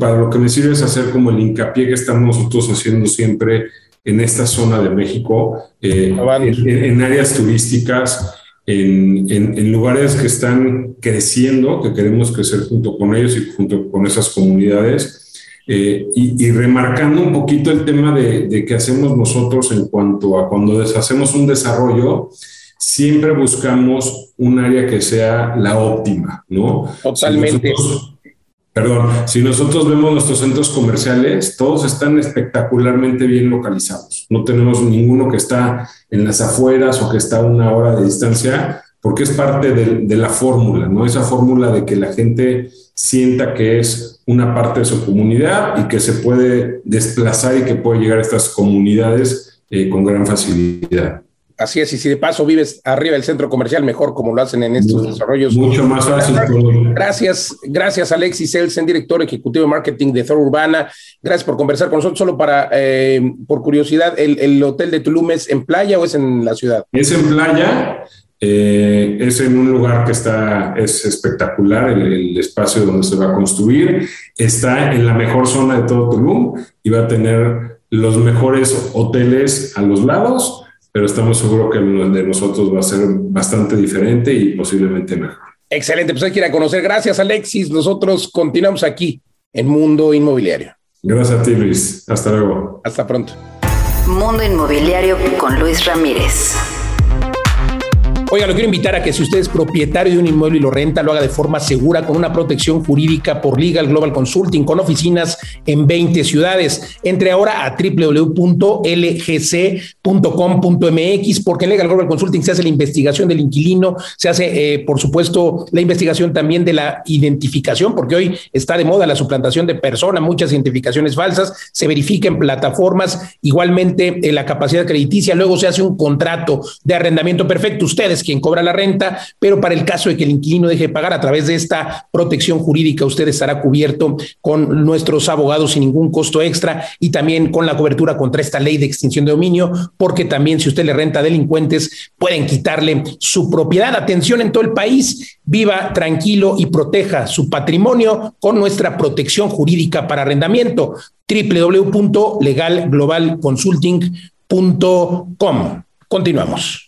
[SPEAKER 8] para lo que me sirve es hacer como el hincapié que estamos nosotros haciendo siempre en esta zona de México, eh, en, áreas turísticas, en, en, lugares que están creciendo, que queremos crecer junto con ellos y junto con esas comunidades eh, y, remarcando un poquito el tema de, de qué hacemos nosotros en cuanto a cuando deshacemos un desarrollo, siempre buscamos un área que sea la óptima, ¿no?
[SPEAKER 1] Totalmente.
[SPEAKER 8] perdón, si nosotros vemos nuestros centros comerciales, todos están espectacularmente bien localizados. No tenemos ninguno que está en las afueras o que está a una hora de distancia, porque es parte de, de la fórmula, ¿no? Esa fórmula de que la gente sienta que es una parte de su comunidad y que se puede desplazar y que puede llegar a estas comunidades eh, con gran facilidad.
[SPEAKER 1] Así es, y si de paso vives arriba del centro comercial, mejor como lo hacen en estos desarrollos.
[SPEAKER 8] Mucho más fácil.
[SPEAKER 1] Gracias, gracias Alexis Elsen, director ejecutivo de marketing de Thor Urbana. Gracias por conversar con nosotros. Solo para, eh, por curiosidad, ¿el, ¿el, hotel de Tulum es en playa o es en la ciudad?
[SPEAKER 8] Es en playa. Eh, es en un lugar que está, es espectacular, el, espacio donde se va a construir. Está en la mejor zona de todo Tulum y va a tener los mejores hoteles a los lados, pero estamos seguros que el de nosotros va a ser bastante diferente y posiblemente mejor.
[SPEAKER 1] Excelente, pues hay que ir a conocer. Gracias, Alexis. Nosotros continuamos aquí en Mundo Inmobiliario.
[SPEAKER 8] Gracias a ti, Luis. Hasta luego.
[SPEAKER 1] Hasta pronto.
[SPEAKER 9] Mundo Inmobiliario con Luis Ramírez.
[SPEAKER 1] Oiga, lo quiero invitar a que si usted es propietario de un inmueble y lo renta, lo haga de forma segura con una protección jurídica por Legal Global Consulting con oficinas en 20 ciudades. Entre ahora a www.lgc.com.mx porque en Legal Global Consulting se hace la investigación del inquilino, se hace, eh, por supuesto, la investigación también de la identificación, porque hoy está de moda la suplantación de persona, muchas identificaciones falsas, se verifica en plataformas, igualmente en la capacidad crediticia, luego se hace un contrato de arrendamiento perfecto. Ustedes quien cobra la renta, pero para el caso de que el inquilino deje de pagar a través de esta protección jurídica, usted estará cubierto con nuestros abogados sin ningún costo extra y también con la cobertura contra esta ley de extinción de dominio, porque también si usted le renta delincuentes, pueden quitarle su propiedad. Atención en todo el país, viva tranquilo y proteja su patrimonio con nuestra protección jurídica para arrendamiento www.legalglobalconsulting.com. Continuamos.